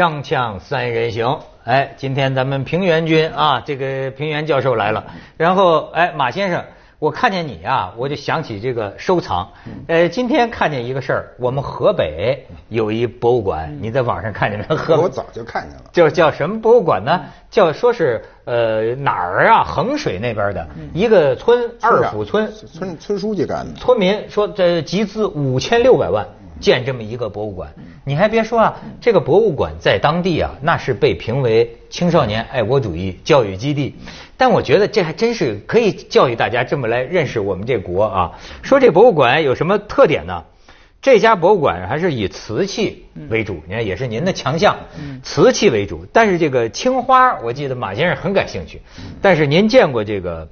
锵锵三人行，哎，今天咱们平原君啊，这个平原教授来了。然后，哎，马先生，我看见你啊，我就想起这个收藏。呃，今天看见一个事儿，我们河北有一博物馆，你在网上看见没？河北我早就看见了。叫叫什么博物馆呢？叫说是呃哪儿啊？衡水那边的一个村二府村，村村书记干的。村民说这集资五千六百万。建这么一个博物馆，你还别说啊，这个博物馆在当地啊，那是被评为青少年爱国主义教育基地。但我觉得这还真是可以教育大家这么来认识我们这国啊。说这博物馆有什么特点呢？这家博物馆还是以瓷器为主，你看也是您的强项，瓷器为主。但是这个青花，我记得马先生很感兴趣。但是您见过这个？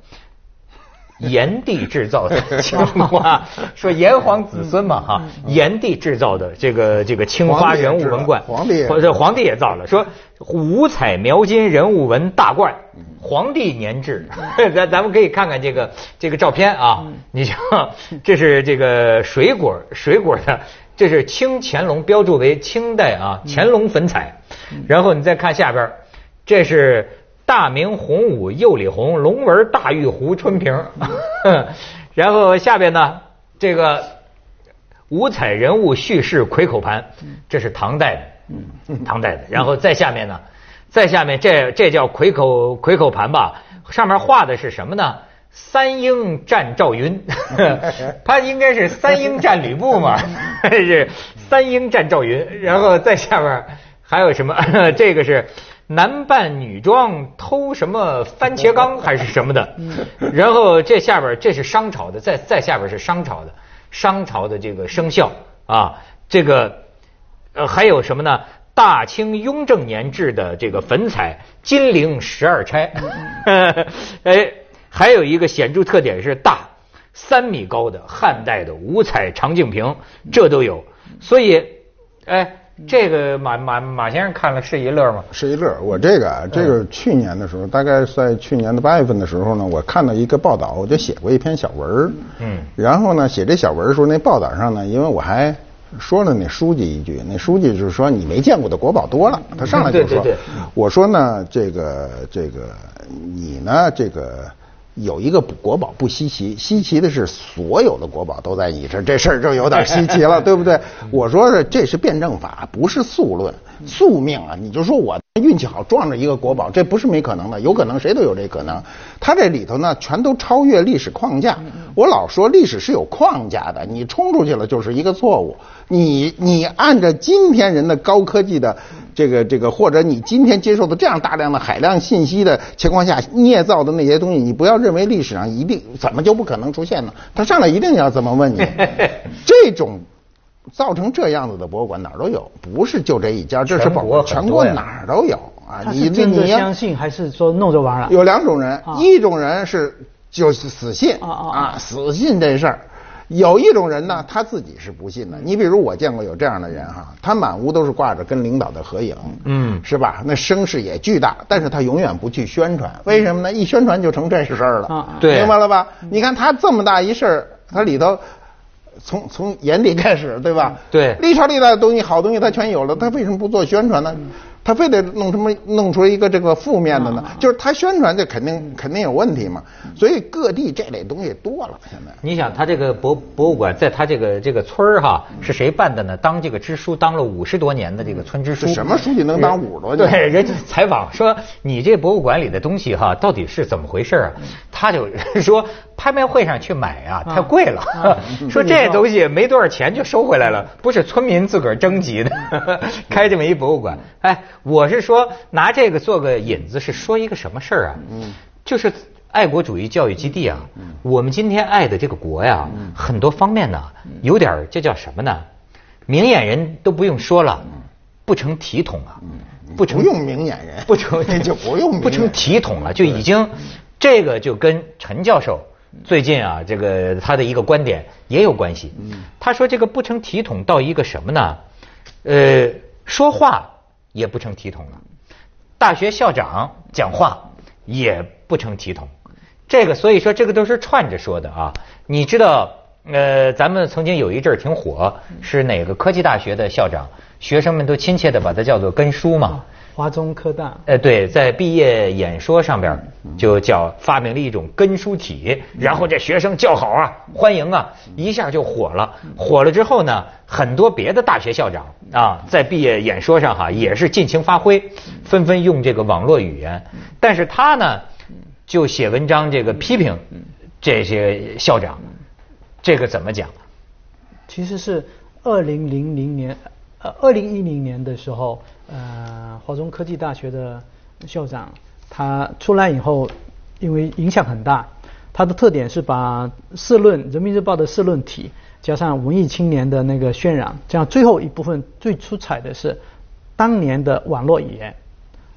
炎帝制造的青花，说炎黄子孙嘛哈，炎帝制造的这个这个青花人物文冠，皇帝或者皇帝也造了，说五彩描金人物纹大冠，皇帝年制，咱咱们可以看看这个这个照片啊，你像这是这个水果水果的，这是清乾隆标注为清代啊乾隆粉彩，然后你再看下边，这是。大明洪武釉里红龙纹大玉壶春瓶，然后下边呢，这个五彩人物叙事魁口盘，这是唐代的，唐代的。然后再下面呢，再下面这这叫魁口魁口盘吧？上面画的是什么呢？三英战赵云，他应该是三英战吕布嘛？是三英战赵云。然后再下面还有什么？这个是。男扮女装偷什么番茄缸 还是什么的？然后这下边这是商朝的，再再下边是商朝的，商朝的这个生肖啊，这个呃还有什么呢？大清雍正年制的这个粉彩金陵十二钗，哎，还有一个显著特点是大三米高的汉代的五彩长镜瓶，这都有，所以哎。这个马马马先生看了是一乐吗？是一乐。我这个这个去年的时候，大概在去年的八月份的时候呢，我看到一个报道，我就写过一篇小文儿。嗯。然后呢，写这小文的时候，那报道上呢，因为我还说了那书记一句，那书记就是说你没见过的国宝多了。他上来就说，我说呢，这个这个你呢，这个。有一个国宝不稀奇，稀奇的是所有的国宝都在你这，这事儿就有点稀奇了，对不对？我说的这是辩证法，不是素论，宿命啊！你就说我运气好撞着一个国宝，这不是没可能的，有可能谁都有这可能。他这里头呢，全都超越历史框架。我老说历史是有框架的，你冲出去了就是一个错误。你你按照今天人的高科技的。这个这个，或者你今天接受的这样大量的海量信息的情况下捏造的那些东西，你不要认为历史上一定怎么就不可能出现呢？他上来一定要这么问你。这种造成这样子的博物馆哪儿都有，不是就这一家，这是国全国哪儿都有啊。你真的相信还是说弄着玩了？有两种人，一种人是就是死信啊，死信这事儿。有一种人呢，他自己是不信的。你比如我见过有这样的人哈，他满屋都是挂着跟领导的合影，嗯，是吧？那声势也巨大，但是他永远不去宣传，为什么呢？一宣传就成这事儿了，对，明白了吧？你看他这么大一事儿，他里头从从眼底开始，对吧？对，历朝历代的东西，好东西他全有了，他为什么不做宣传呢？他非得弄什么弄出一个这个负面的呢？就是他宣传这肯定肯定有问题嘛。所以各地这类东西多了。现在你想，他这个博博物馆在他这个这个村儿哈是谁办的呢？当这个支书当了五十多年的这个村支书。什么书记能当五十多年？对，人家采访说你这博物馆里的东西哈到底是怎么回事啊？他就说拍卖会上去买啊太贵了，说这东西没多少钱就收回来了，不是村民自个儿征集的，开这么一博物馆，哎。我是说，拿这个做个引子，是说一个什么事儿啊？嗯，就是爱国主义教育基地啊。嗯，我们今天爱的这个国呀，很多方面呢，有点这叫什么呢？明眼人都不用说了，不成体统啊。嗯，不成不用明眼人，不成 就不用不成体统了，就已经这个就跟陈教授最近啊，这个他的一个观点也有关系。嗯，他说这个不成体统到一个什么呢？呃，说话。也不成体统了，大学校长讲话也不成体统，这个所以说这个都是串着说的啊。你知道，呃，咱们曾经有一阵儿挺火，是哪个科技大学的校长学生们都亲切的把他叫做根叔嘛。华中科大。哎，对，在毕业演说上边就叫发明了一种根书体，然后这学生叫好啊，欢迎啊，一下就火了。火了之后呢，很多别的大学校长啊，在毕业演说上哈也是尽情发挥，纷纷用这个网络语言。但是他呢，就写文章这个批评这些校长，这个怎么讲？其实是二零零零年，呃，二零一零年的时候。呃，华中科技大学的校长，他出来以后，因为影响很大，他的特点是把社论《人民日报》的社论体加上文艺青年的那个渲染，这样最后一部分最出彩的是当年的网络语言，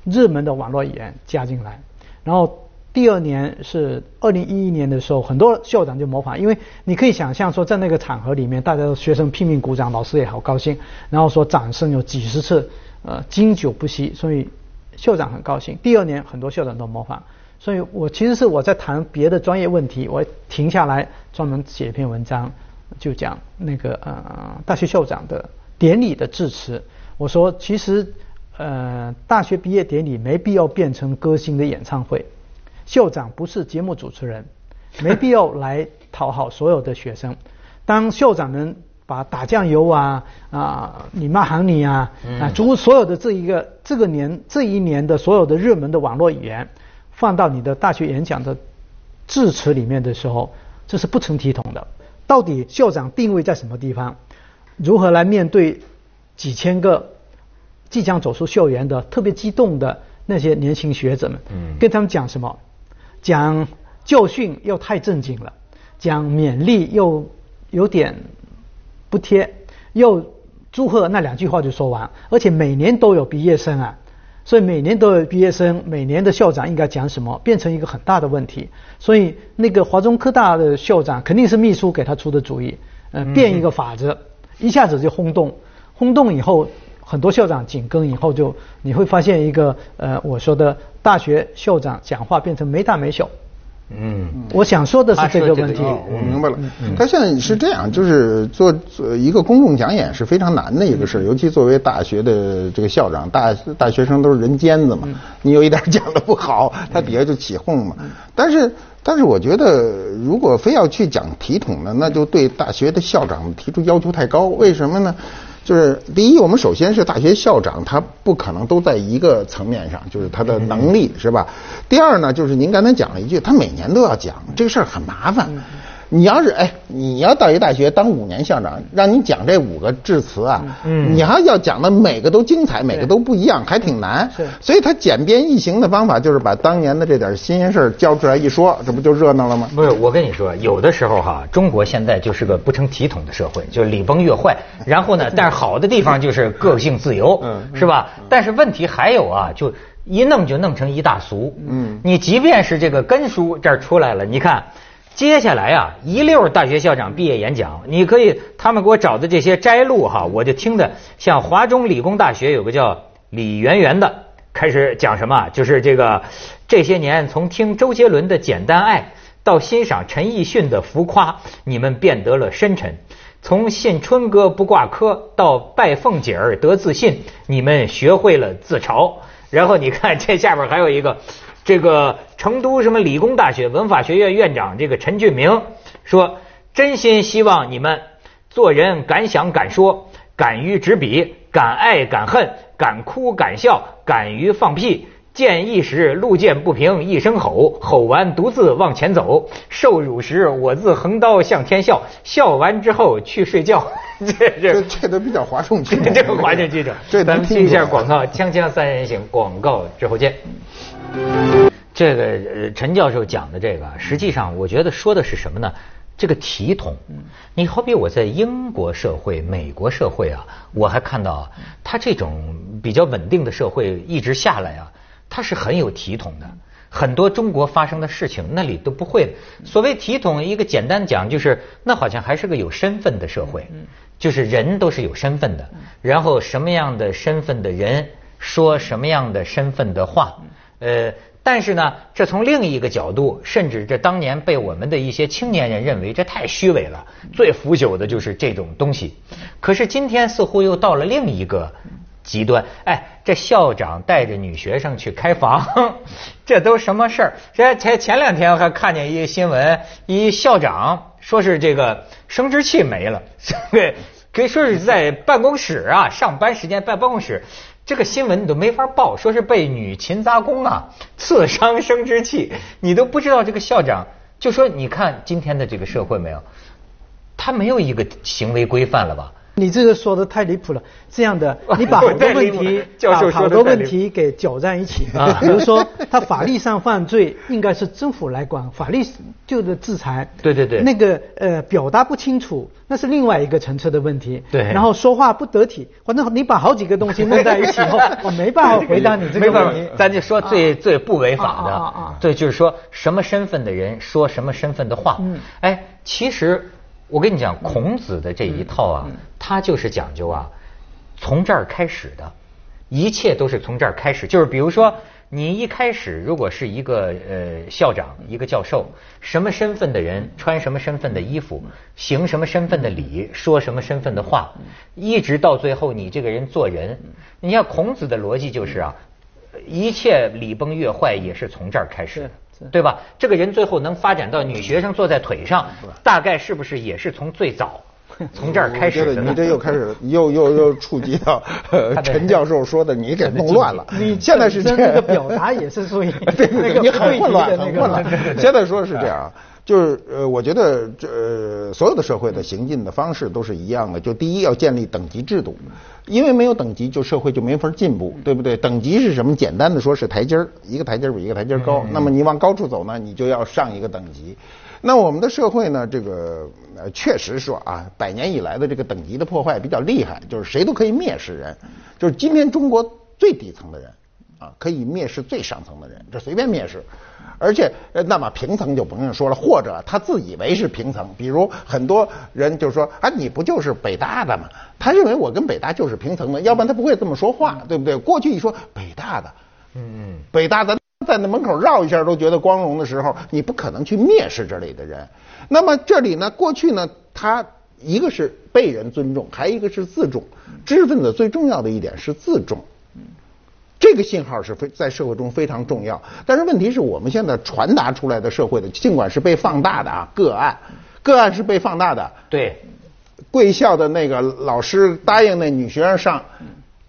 热门的网络语言加进来，然后。第二年是二零一一年的时候，很多校长就模仿，因为你可以想象说，在那个场合里面，大家学生拼命鼓掌，老师也好高兴，然后说掌声有几十次，呃，经久不息，所以校长很高兴。第二年很多校长都模仿，所以我其实是我在谈别的专业问题，我停下来专门写一篇文章，就讲那个呃大学校长的典礼的致辞。我说其实呃大学毕业典礼没必要变成歌星的演唱会。校长不是节目主持人，没必要来讨好所有的学生。当校长们把打酱油啊啊，你骂喊你啊啊，诸所有的这一个这个年这一年的所有的热门的网络语言，放到你的大学演讲的致辞里面的时候，这是不成体统的。到底校长定位在什么地方？如何来面对几千个即将走出校园的特别激动的那些年轻学者们？跟他们讲什么？讲教训又太正经了，讲勉励又有点不贴，又祝贺那两句话就说完，而且每年都有毕业生啊，所以每年都有毕业生，每年的校长应该讲什么，变成一个很大的问题。所以那个华中科大的校长肯定是秘书给他出的主意，呃，变一个法子，一下子就轰动，轰动以后。很多校长紧跟以后，就你会发现一个呃，我说的大学校长讲话变成没大没小。嗯，我想说的是这个问题。我明白了。他现在是这样，就是做做一个公众讲演是非常难的一个事，尤其作为大学的这个校长，大大学生都是人尖子嘛，你有一点讲的不好，他底下就起哄嘛。但是，但是我觉得，如果非要去讲体统呢，那就对大学的校长提出要求太高。为什么呢？就是第一，我们首先是大学校长，他不可能都在一个层面上，就是他的能力是吧？第二呢，就是您刚才讲了一句，他每年都要讲，这个事儿很麻烦。你要是哎，你要到一大学当五年校长，让你讲这五个致辞啊，你还要讲的每个都精彩，每个都不一样，还挺难。所以他简便易行的方法就是把当年的这点新鲜事儿交出来一说，这不就热闹了吗？不是，我跟你说，有的时候哈，中国现在就是个不成体统的社会，就是礼崩乐坏。然后呢，但是好的地方就是个性自由，嗯是吧？但是问题还有啊，就一弄就弄成一大俗。嗯，你即便是这个根书这儿出来了，你看。接下来啊，一溜儿大学校长毕业演讲，你可以他们给我找的这些摘录哈，我就听的像华中理工大学有个叫李圆圆的，开始讲什么，就是这个这些年从听周杰伦的《简单爱》到欣赏陈奕迅的《浮夸》，你们变得了深沉；从信春哥不挂科到拜凤姐儿得自信，你们学会了自嘲。然后你看这下边还有一个。这个成都什么理工大学文法学院院长这个陈俊明说：“真心希望你们做人敢想敢说，敢于执笔，敢爱敢恨，敢哭敢笑，敢于放屁。见义时路见不平一声吼，吼完独自往前走。受辱时我自横刀向天笑，笑完之后去睡觉。”这这这都比较哗众取宠。这个哗众取宠。咱们听一下广告，锵锵三人行广告之后见。这个陈教授讲的这个，实际上我觉得说的是什么呢？这个体统。你好比我在英国社会、美国社会啊，我还看到他这种比较稳定的社会一直下来啊，他是很有体统的。很多中国发生的事情那里都不会。所谓体统，一个简单讲就是，那好像还是个有身份的社会，就是人都是有身份的。然后什么样的身份的人说什么样的身份的话。呃，但是呢，这从另一个角度，甚至这当年被我们的一些青年人认为这太虚伪了，最腐朽的就是这种东西。可是今天似乎又到了另一个极端。哎，这校长带着女学生去开房，这都什么事儿？这前前两天我还看见一个新闻，一校长说是这个生殖器没了，对。可以说是在办公室啊，上班时间办办公室，这个新闻你都没法报，说是被女勤杂工啊刺伤生殖器，你都不知道这个校长就说，你看今天的这个社会没有，他没有一个行为规范了吧？你这个说的太离谱了。这样的，你把好多问题，把好多问题给搅在一起。啊，比如说，他法律上犯罪，应该是政府来管，法律就是制裁。对对对。那个呃，表达不清楚，那是另外一个层次的问题。对。然后说话不得体，反正你把好几个东西弄在一起后，我没办法回答你这个问题。咱就说最最不违法的，啊对，就是说什么身份的人说什么身份的话。嗯。哎，其实我跟你讲，孔子的这一套啊，他就是讲究啊。从这儿开始的，一切都是从这儿开始。就是比如说，你一开始如果是一个呃校长、一个教授，什么身份的人穿什么身份的衣服，行什么身份的礼，说什么身份的话，一直到最后你这个人做人，你像孔子的逻辑就是啊，一切礼崩乐坏也是从这儿开始的，对吧？这个人最后能发展到女学生坐在腿上，大概是不是也是从最早？从这儿开始的，你这又开始又又又触及到 陈教授说的，你给弄乱了。你现在是这个表达也是属于那个你很混乱，很混乱。现在说是这样，就是呃，我觉得这呃所有的社会的行进的方式都是一样的。就第一要建立等级制度，因为没有等级，就社会就没法进步，对不对？等级是什么？简单的说是台阶儿，一个台阶比一个台阶高。那么你往高处走呢，你就要上一个等级。那我们的社会呢？这个呃，确实说啊，百年以来的这个等级的破坏比较厉害，就是谁都可以蔑视人，就是今天中国最底层的人啊，可以蔑视最上层的人，这随便蔑视，而且那么平层就不用说了，或者他自以为是平层，比如很多人就说啊，你不就是北大的吗？他认为我跟北大就是平层的，要不然他不会这么说话，对不对？过去一说北大的，嗯，北大的。在那门口绕一下都觉得光荣的时候，你不可能去蔑视这里的人。那么这里呢，过去呢，他一个是被人尊重，还一个是自重。知识分子最重要的一点是自重，这个信号是非在社会中非常重要。但是问题是我们现在传达出来的社会的，尽管是被放大的啊个案，个案是被放大的。对，贵校的那个老师答应那女学生上。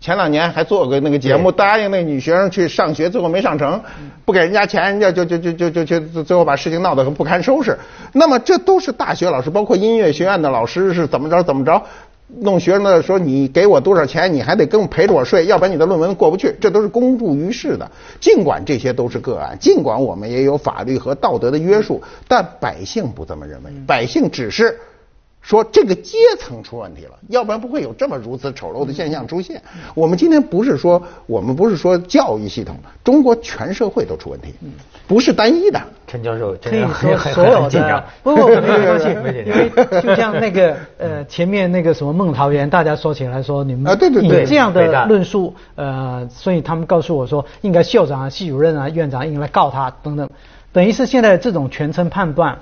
前两年还做过那个节目，答应那女学生去上学，最后没上成，不给人家钱，人家就就就就就就最后把事情闹得很不堪收拾。那么这都是大学老师，包括音乐学院的老师是怎么着怎么着，弄学生的说你给我多少钱，你还得跟我陪着我睡，要不然你的论文过不去，这都是公诸于世的。尽管这些都是个案，尽管我们也有法律和道德的约束，但百姓不这么认为，百姓只是。说这个阶层出问题了，要不然不会有这么如此丑陋的现象出现。我们今天不是说我们不是说教育系统，中国全社会都出问题，不是单一的。陈教授可以说所有的，不不，没关系，因为就像那个呃前面那个什么孟桃园，大家说起来说你们啊对对对，这样的论述呃，所以他们告诉我说，应该校长啊、系主任啊、院长应该告他等等，等于是现在这种全程判断。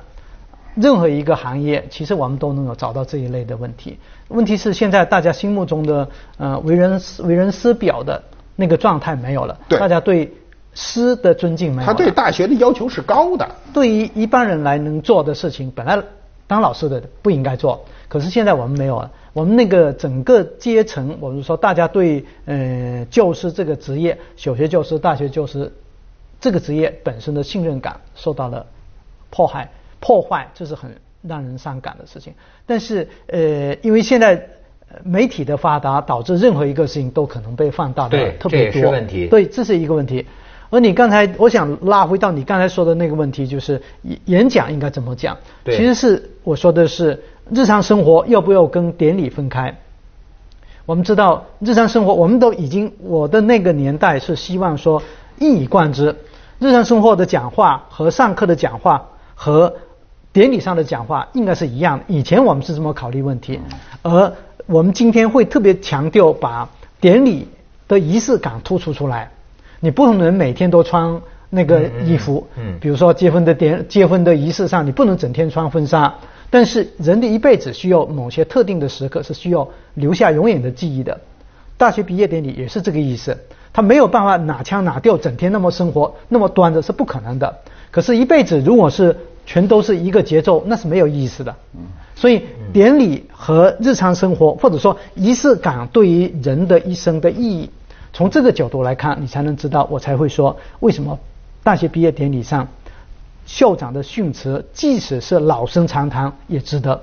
任何一个行业，其实我们都能够找到这一类的问题。问题是现在大家心目中的呃为人为人师表的那个状态没有了，大家对师的尊敬没有了。他对大学的要求是高的。对于一般人来能做的事情，本来当老师的不应该做，可是现在我们没有了。我们那个整个阶层，我们说大家对呃教师这个职业，小学教师、大学教师这个职业本身的信任感受到了迫害。破坏，这是很让人伤感的事情。但是，呃，因为现在媒体的发达，导致任何一个事情都可能被放大的特别多。问题。对，这是一个问题。而你刚才，我想拉回到你刚才说的那个问题，就是演讲应该怎么讲？其实是我说的是日常生活要不要跟典礼分开？我们知道日常生活，我们都已经我的那个年代是希望说一以贯之，日常生活的讲话和上课的讲话和。典礼上的讲话应该是一样，以前我们是这么考虑问题，而我们今天会特别强调把典礼的仪式感突出出来。你不可能每天都穿那个衣服，嗯，比如说结婚的典结婚的仪式上，你不能整天穿婚纱，但是人的一辈子需要某些特定的时刻是需要留下永远的记忆的。大学毕业典礼也是这个意思，他没有办法哪腔哪调，整天那么生活那么端着是不可能的。可是，一辈子如果是全都是一个节奏，那是没有意思的。嗯，所以典礼和日常生活或者说仪式感对于人的一生的意义，从这个角度来看，你才能知道，我才会说为什么。大学毕业典礼上，校长的训词，即使是老生常谈，也值得。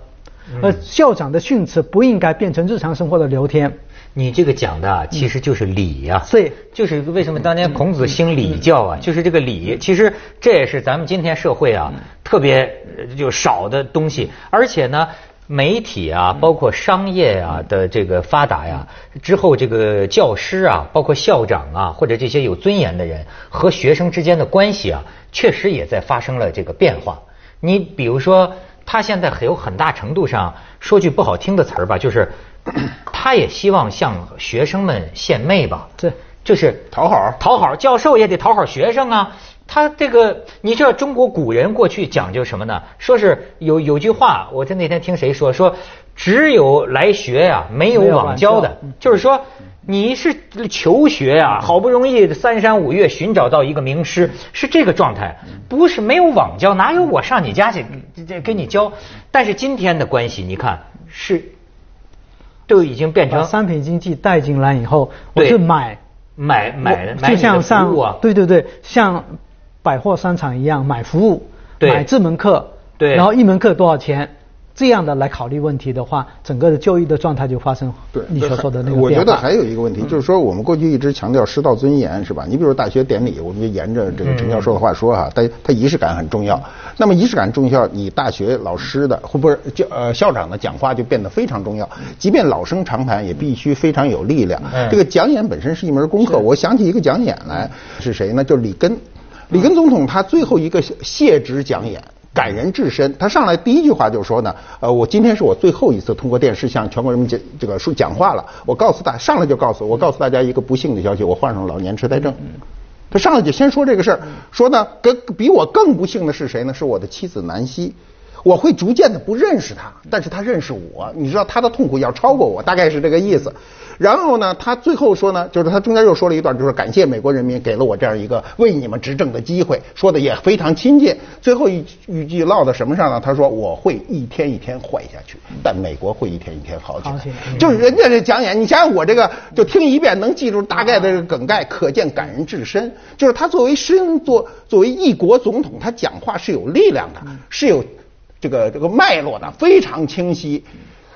而校长的训词不应该变成日常生活的聊天。你这个讲的其实就是礼呀，对，就是为什么当年孔子兴礼教啊，就是这个礼。其实这也是咱们今天社会啊特别就少的东西，而且呢。媒体啊，包括商业啊的这个发达呀，之后这个教师啊，包括校长啊，或者这些有尊严的人和学生之间的关系啊，确实也在发生了这个变化。你比如说，他现在有很大程度上说句不好听的词儿吧，就是 他也希望向学生们献媚吧，对，就是讨好，讨好教授也得讨好学生啊。他这个，你知道中国古人过去讲究什么呢？说是有有句话，我在那天听谁说，说只有来学呀，没有网教的。就是说，你是求学呀，好不容易三山五岳寻找到一个名师，是这个状态，不是没有网教，哪有我上你家去这跟你教？但是今天的关系，你看是都已经变成商品经济带进来以后，我是买买买买就像上对对对，像。百货商场一样买服务，买这门课，对，然后一门课多少钱？这样的来考虑问题的话，整个的就业的状态就发生对你所说的那个我觉得还有一个问题，就是说我们过去一直强调师道尊严，是吧？你比如大学典礼，我们就沿着这个陈教授的话说哈，它它仪式感很重要。那么仪式感重要，你大学老师的或不是教呃校长的讲话就变得非常重要。即便老生常谈，也必须非常有力量。这个讲演本身是一门功课。我想起一个讲演来，是谁呢？就是里根。里根总统他最后一个谢职讲演，感人至深。他上来第一句话就说呢，呃，我今天是我最后一次通过电视向全国人民讲这个说讲话了。我告诉大，上来就告诉我告诉大家一个不幸的消息，我患上老年痴呆症。他上来就先说这个事儿，说呢，跟比我更不幸的是谁呢？是我的妻子南希。我会逐渐的不认识他，但是他认识我。你知道他的痛苦要超过我，大概是这个意思。然后呢，他最后说呢，就是他中间又说了一段，就是感谢美国人民给了我这样一个为你们执政的机会，说的也非常亲切。最后一一句落到什么上呢？他说我会一天一天坏下去，但美国会一天一天好起来。就是人家这讲演，你想想我这个就听一遍能记住大概的梗概，可见感人至深。就是他作为身作作为一国总统，他讲话是有力量的，是有。这个这个脉络呢非常清晰，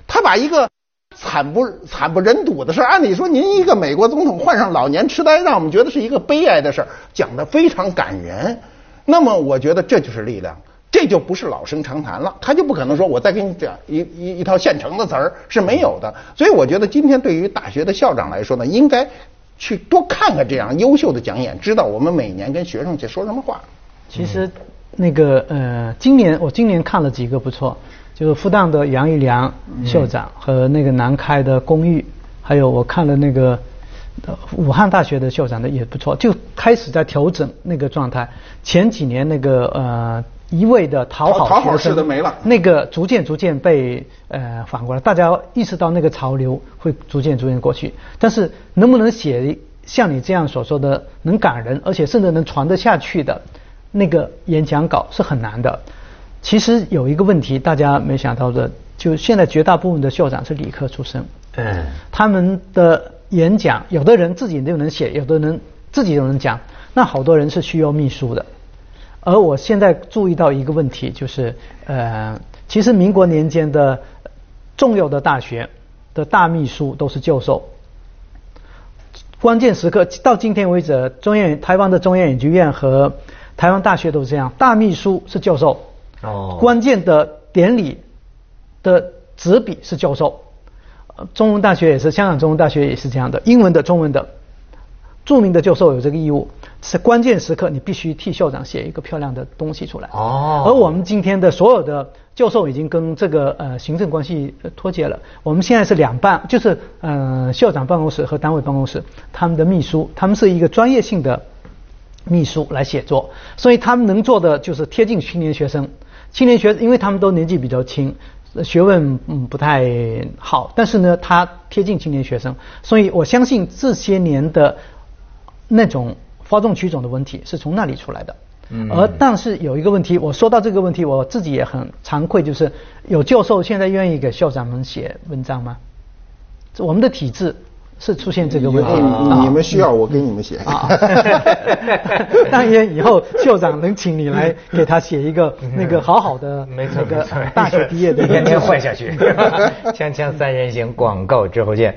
他把一个惨不惨不忍睹的事儿按理说您一个美国总统患上老年痴呆，让我们觉得是一个悲哀的事儿讲得非常感人。那么我觉得这就是力量，这就不是老生常谈了，他就不可能说我再给你讲一一一套现成的词儿是没有的。所以我觉得今天对于大学的校长来说呢，应该去多看看这样优秀的讲演，知道我们每年跟学生去说什么话。其实。那个呃，今年我今年看了几个不错，就是复旦的杨玉良校长和那个南开的龚玉，还有我看了那个武汉大学的校长的也不错，就开始在调整那个状态。前几年那个呃一味的讨好讨好式的没了，那个逐渐逐渐被呃反过来，大家意识到那个潮流会逐渐逐渐过去。但是能不能写像你这样所说的能感人，而且甚至能传得下去的？那个演讲稿是很难的。其实有一个问题，大家没想到的，就现在绝大部分的校长是理科出身。嗯。他们的演讲，有的人自己就能写，有的人自己就能讲。那好多人是需要秘书的。而我现在注意到一个问题，就是呃，其实民国年间的重要的大学的大秘书都是教授。关键时刻到今天为止，中央台湾的中央研究院和台湾大学都是这样，大秘书是教授，哦，关键的典礼的执笔是教授，中文大学也是，香港中文大学也是这样的，英文的、中文的，著名的教授有这个义务，是关键时刻你必须替校长写一个漂亮的东西出来。哦，而我们今天的所有的教授已经跟这个呃行政关系脱节了，我们现在是两办，就是呃校长办公室和单位办公室，他们的秘书，他们是一个专业性的。秘书来写作，所以他们能做的就是贴近青年学生。青年学，因为他们都年纪比较轻，学问嗯不太好，但是呢，他贴近青年学生，所以我相信这些年的那种哗众取宠的问题是从那里出来的。嗯。而但是有一个问题，我说到这个问题，我自己也很惭愧，就是有教授现在愿意给校长们写文章吗？我们的体制。是出现这个问题，你们需要我给你们写。当然以后校长能请你来给他写一个那个好好的没错个大学毕业的，天天坏下去。锵锵三人行，广告之后见。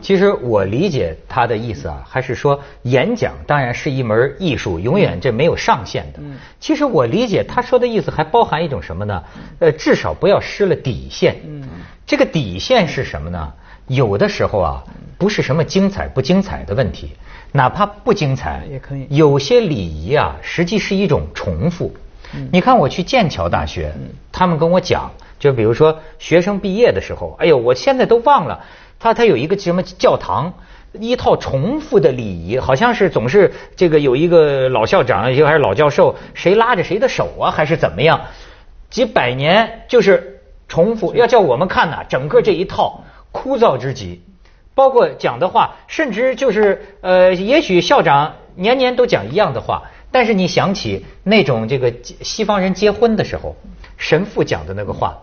其实我理解他的意思啊，还是说演讲当然是一门艺术，永远这没有上限的。其实我理解他说的意思还包含一种什么呢？呃，至少不要失了底线。这个底线是什么呢？有的时候啊，不是什么精彩不精彩的问题，哪怕不精彩也可以。有些礼仪啊，实际是一种重复。你看我去剑桥大学，他们跟我讲，就比如说学生毕业的时候，哎呦，我现在都忘了，他他有一个什么教堂，一套重复的礼仪，好像是总是这个有一个老校长，一个还是老教授，谁拉着谁的手啊，还是怎么样？几百年就是重复，要叫我们看呐，整个这一套。枯燥之极，包括讲的话，甚至就是呃，也许校长年年都讲一样的话，但是你想起那种这个西方人结婚的时候，神父讲的那个话，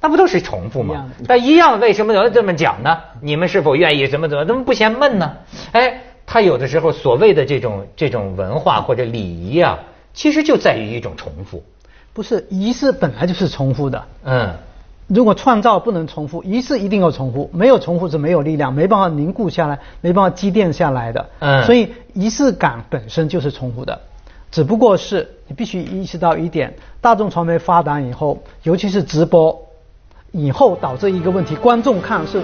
那不都是重复吗？那一样，为什么要这么讲呢？你们是否愿意怎么怎么，怎么不嫌闷呢？哎，他有的时候所谓的这种这种文化或者礼仪啊，其实就在于一种重复。不是仪式本来就是重复的。嗯。如果创造不能重复，仪式一定要重复，没有重复是没有力量，没办法凝固下来，没办法积淀下来的。嗯，所以仪式感本身就是重复的，只不过是你必须意识到一点：大众传媒发达以后，尤其是直播以后，导致一个问题，观众看是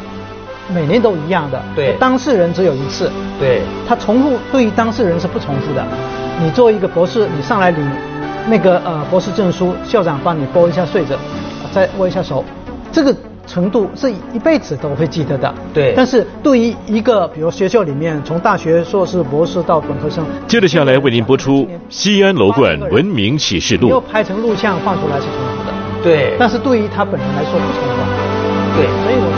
每年都一样的，对，当事人只有一次，对，他重复对于当事人是不重复的。你作为一个博士，你上来领那个呃博士证书，校长帮你拨一下穗子。再握一下手，这个程度是一辈子都会记得的。对，但是对于一个比如学校里面从大学硕士、博士到本科生，接着下来为您播出《西安楼冠文明启示录》。要拍成录像放出来是重复的。对，但是对于他本人来说不重复。对，所以我。